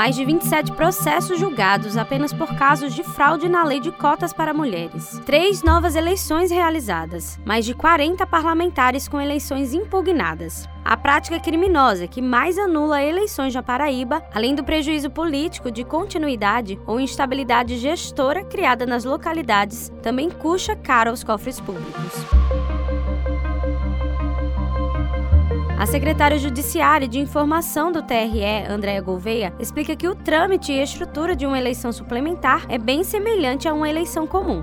mais de 27 processos julgados apenas por casos de fraude na lei de cotas para mulheres, três novas eleições realizadas, mais de 40 parlamentares com eleições impugnadas. A prática criminosa que mais anula eleições na Paraíba, além do prejuízo político de continuidade ou instabilidade gestora criada nas localidades, também custa caro aos cofres públicos. A secretária judiciária de informação do TRE, Andréa Gouveia, explica que o trâmite e estrutura de uma eleição suplementar é bem semelhante a uma eleição comum.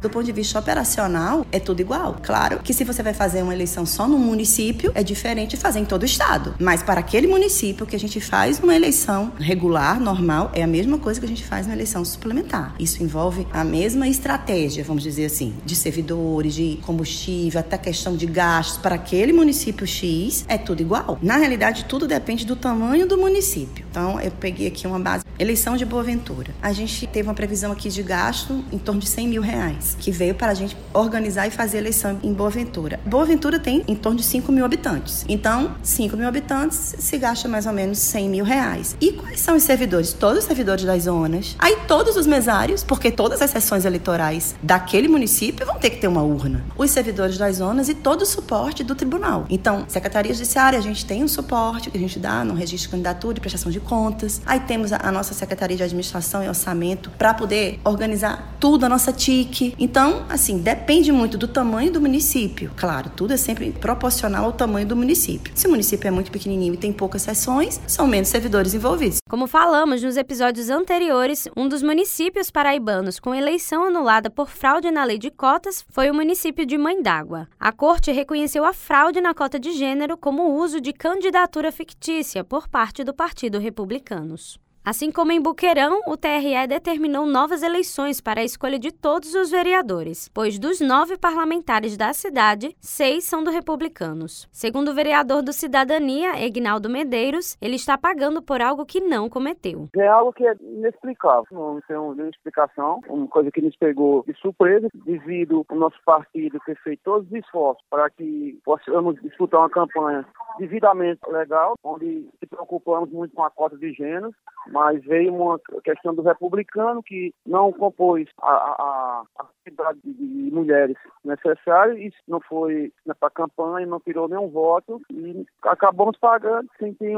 Do ponto de vista operacional, é tudo igual. Claro que se você vai fazer uma eleição só no município, é diferente de fazer em todo o estado. Mas para aquele município que a gente faz uma eleição regular, normal, é a mesma coisa que a gente faz na eleição suplementar. Isso envolve a mesma estratégia, vamos dizer assim, de servidores, de combustível, até questão de gastos para aquele município X, é tudo igual. Na realidade, tudo depende do tamanho do município. Então, eu peguei aqui uma base. Eleição de Boa Ventura. A gente teve uma previsão aqui de gasto em torno de 100 mil reais que veio para a gente organizar e fazer eleição em Boa Ventura. Boa Ventura tem em torno de 5 mil habitantes. Então, 5 mil habitantes se gasta mais ou menos 100 mil reais. E quais são os servidores? Todos os servidores das zonas. Aí todos os mesários, porque todas as sessões eleitorais daquele município vão ter que ter uma urna. Os servidores das zonas e todo o suporte do tribunal. Então, Secretaria Judiciária, a gente tem um suporte que a gente dá no registro de candidatura e prestação de contas. Aí temos a nossa Secretaria de Administração e Orçamento para poder organizar tudo, a nossa TIC. Então, assim, depende muito do tamanho do município. Claro, tudo é sempre proporcional ao tamanho do município. Se o município é muito pequenininho e tem poucas sessões, são menos servidores envolvidos. Como falamos nos episódios anteriores, um dos municípios paraibanos com eleição anulada por fraude na lei de cotas foi o município de Mãe d'Água. A corte reconheceu a fraude na cota de gênero como uso de candidatura fictícia por parte do Partido Republicanos. Assim como em Buqueirão, o TRE determinou novas eleições para a escolha de todos os vereadores, pois dos nove parlamentares da cidade, seis são do Republicanos. Segundo o vereador do Cidadania, Egnaldo Medeiros, ele está pagando por algo que não cometeu. É algo que é inexplicável, não tem nenhuma explicação, uma coisa que nos pegou de surpresa, devido ao nosso partido ter feito todos os esforços para que possamos disputar uma campanha devidamente legal, onde se preocupamos muito com a cota de gênero, mas veio uma questão do republicano que não compôs a, quantidade de mulheres necessária, isso não foi para a campanha, não tirou nenhum voto e acabamos pagando sem ter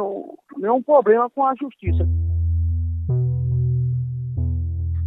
nenhum problema com a justiça.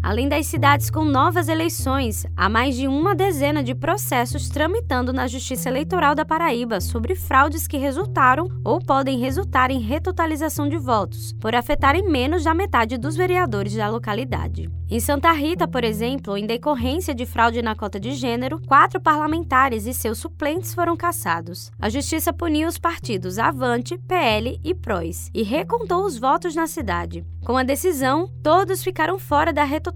Além das cidades com novas eleições, há mais de uma dezena de processos tramitando na Justiça Eleitoral da Paraíba sobre fraudes que resultaram ou podem resultar em retotalização de votos, por afetarem menos da metade dos vereadores da localidade. Em Santa Rita, por exemplo, em decorrência de fraude na cota de gênero, quatro parlamentares e seus suplentes foram cassados. A Justiça puniu os partidos Avante, PL e PROS e recontou os votos na cidade. Com a decisão, todos ficaram fora da retotalização,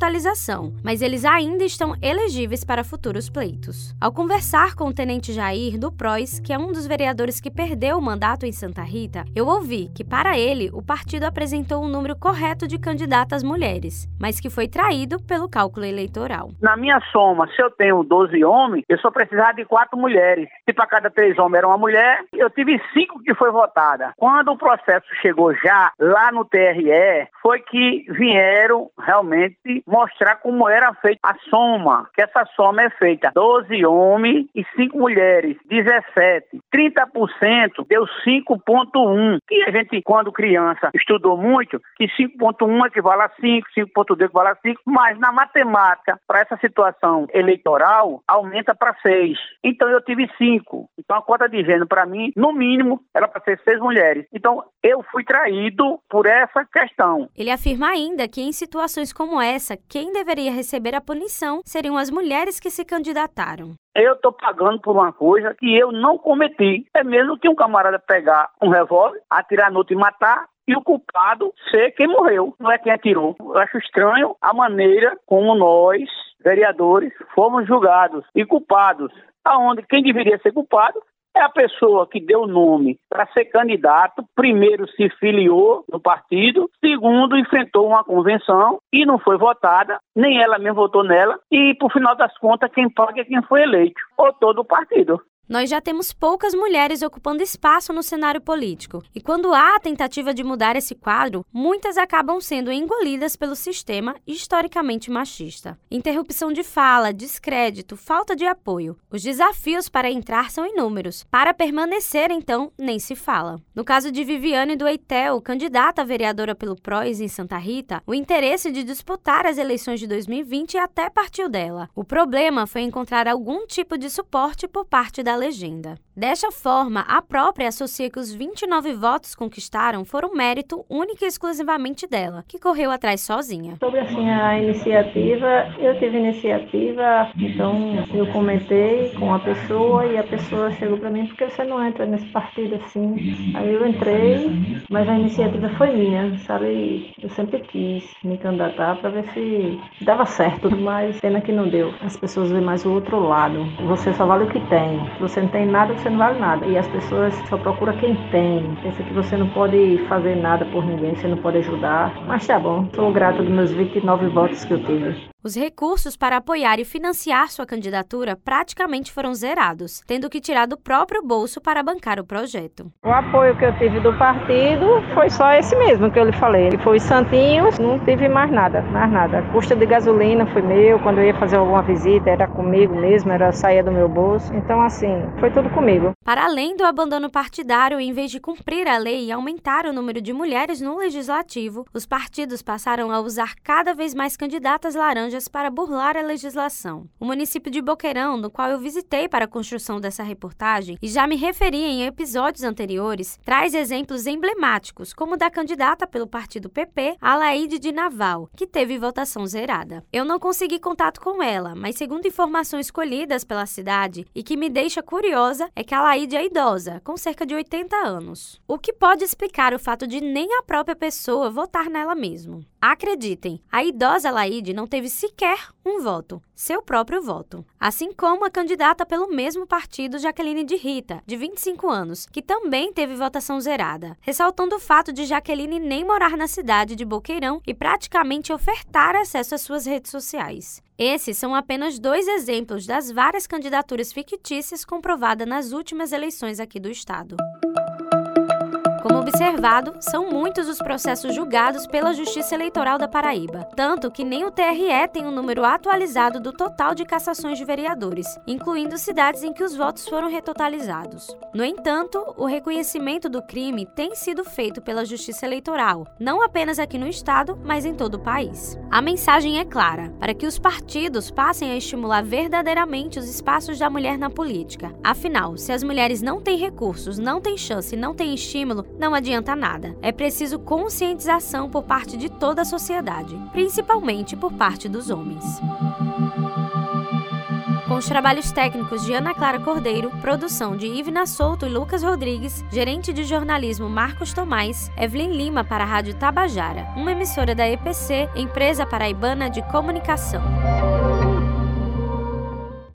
mas eles ainda estão elegíveis para futuros pleitos. Ao conversar com o tenente Jair do PROS, que é um dos vereadores que perdeu o mandato em Santa Rita, eu ouvi que para ele o partido apresentou um número correto de candidatas mulheres, mas que foi traído pelo cálculo eleitoral. Na minha soma, se eu tenho 12 homens, eu só precisava de quatro mulheres. Se para cada três homens era uma mulher, eu tive cinco que foi votada. Quando o processo chegou já lá no TRE, foi que vieram realmente mostrar como era feita a soma, que essa soma é feita 12 homens e 5 mulheres, 17. 30% deu 5.1, que a gente, quando criança, estudou muito, que 5.1 equivale a 5, 5.2 equivale a 5, mas na matemática, para essa situação eleitoral, aumenta para 6. Então eu tive 5. Então a cota de gênero, para mim, no mínimo, era para ser 6 mulheres. Então eu fui traído por essa questão. Ele afirma ainda que em situações como essa, quem deveria receber a punição seriam as mulheres que se candidataram. Eu estou pagando por uma coisa que eu não cometi. É mesmo que um camarada pegar um revólver, atirar no outro e matar, e o culpado ser quem morreu, não é quem atirou. Eu acho estranho a maneira como nós, vereadores, fomos julgados e culpados, aonde quem deveria ser culpado é a pessoa que deu nome para ser candidato, primeiro se filiou no partido, segundo enfrentou uma convenção e não foi votada, nem ela mesma votou nela, e por final das contas quem paga é quem foi eleito, ou todo o partido. Nós já temos poucas mulheres ocupando espaço no cenário político, e quando há a tentativa de mudar esse quadro, muitas acabam sendo engolidas pelo sistema historicamente machista. Interrupção de fala, descrédito, falta de apoio. Os desafios para entrar são inúmeros. Para permanecer, então, nem se fala. No caso de Viviane do Eitel, candidata a vereadora pelo PROS em Santa Rita, o interesse de disputar as eleições de 2020 até partiu dela. O problema foi encontrar algum tipo de suporte por parte da legenda. Desta forma, a própria associa que os 29 votos conquistaram foram mérito único e exclusivamente dela, que correu atrás sozinha. Sobre assim a iniciativa, eu tive iniciativa, então eu comentei com a pessoa e a pessoa chegou para mim porque você não entra nesse partido assim. Aí eu entrei, mas a iniciativa foi minha, sabe? Eu sempre quis me candidatar para ver se dava certo, mas pena que não deu. As pessoas veem mais o outro lado. Você só vale o que tem. Você não tem nada, você não vale nada. E as pessoas só procuram quem tem. Pensa que você não pode fazer nada por ninguém, você não pode ajudar. Mas tá bom, sou grata dos meus 29 votos que eu tive. Os recursos para apoiar e financiar sua candidatura praticamente foram zerados, tendo que tirar do próprio bolso para bancar o projeto. O apoio que eu tive do partido foi só esse mesmo que eu lhe falei. Foi os santinhos, não tive mais nada, mais nada. A custa de gasolina foi meu, quando eu ia fazer alguma visita era comigo mesmo, era sair do meu bolso. Então assim, foi tudo comigo. Para além do abandono partidário, em vez de cumprir a lei e aumentar o número de mulheres no legislativo, os partidos passaram a usar cada vez mais candidatas laranjas laranjas para burlar a legislação. O município de Boqueirão, no qual eu visitei para a construção dessa reportagem e já me referi em episódios anteriores, traz exemplos emblemáticos, como o da candidata pelo partido PP, Alaide de Naval, que teve votação zerada. Eu não consegui contato com ela, mas segundo informações colhidas pela cidade e que me deixa curiosa, é que Alaide é idosa, com cerca de 80 anos. O que pode explicar o fato de nem a própria pessoa votar nela mesmo. Acreditem, a idosa Laide não teve sequer um voto, seu próprio voto. Assim como a candidata pelo mesmo partido Jaqueline de Rita, de 25 anos, que também teve votação zerada, ressaltando o fato de Jaqueline nem morar na cidade de Boqueirão e praticamente ofertar acesso às suas redes sociais. Esses são apenas dois exemplos das várias candidaturas fictícias comprovadas nas últimas eleições aqui do estado. Como observado, são muitos os processos julgados pela Justiça Eleitoral da Paraíba, tanto que nem o TRE tem um número atualizado do total de cassações de vereadores, incluindo cidades em que os votos foram retotalizados. No entanto, o reconhecimento do crime tem sido feito pela Justiça Eleitoral, não apenas aqui no estado, mas em todo o país. A mensagem é clara: para que os partidos passem a estimular verdadeiramente os espaços da mulher na política. Afinal, se as mulheres não têm recursos, não têm chance, não têm estímulo, não adianta nada. É preciso conscientização por parte de toda a sociedade, principalmente por parte dos homens. Com os trabalhos técnicos de Ana Clara Cordeiro, produção de Ivna Souto e Lucas Rodrigues, gerente de jornalismo Marcos Tomás, Evelyn Lima para a Rádio Tabajara, uma emissora da EPC, Empresa Paraibana de Comunicação.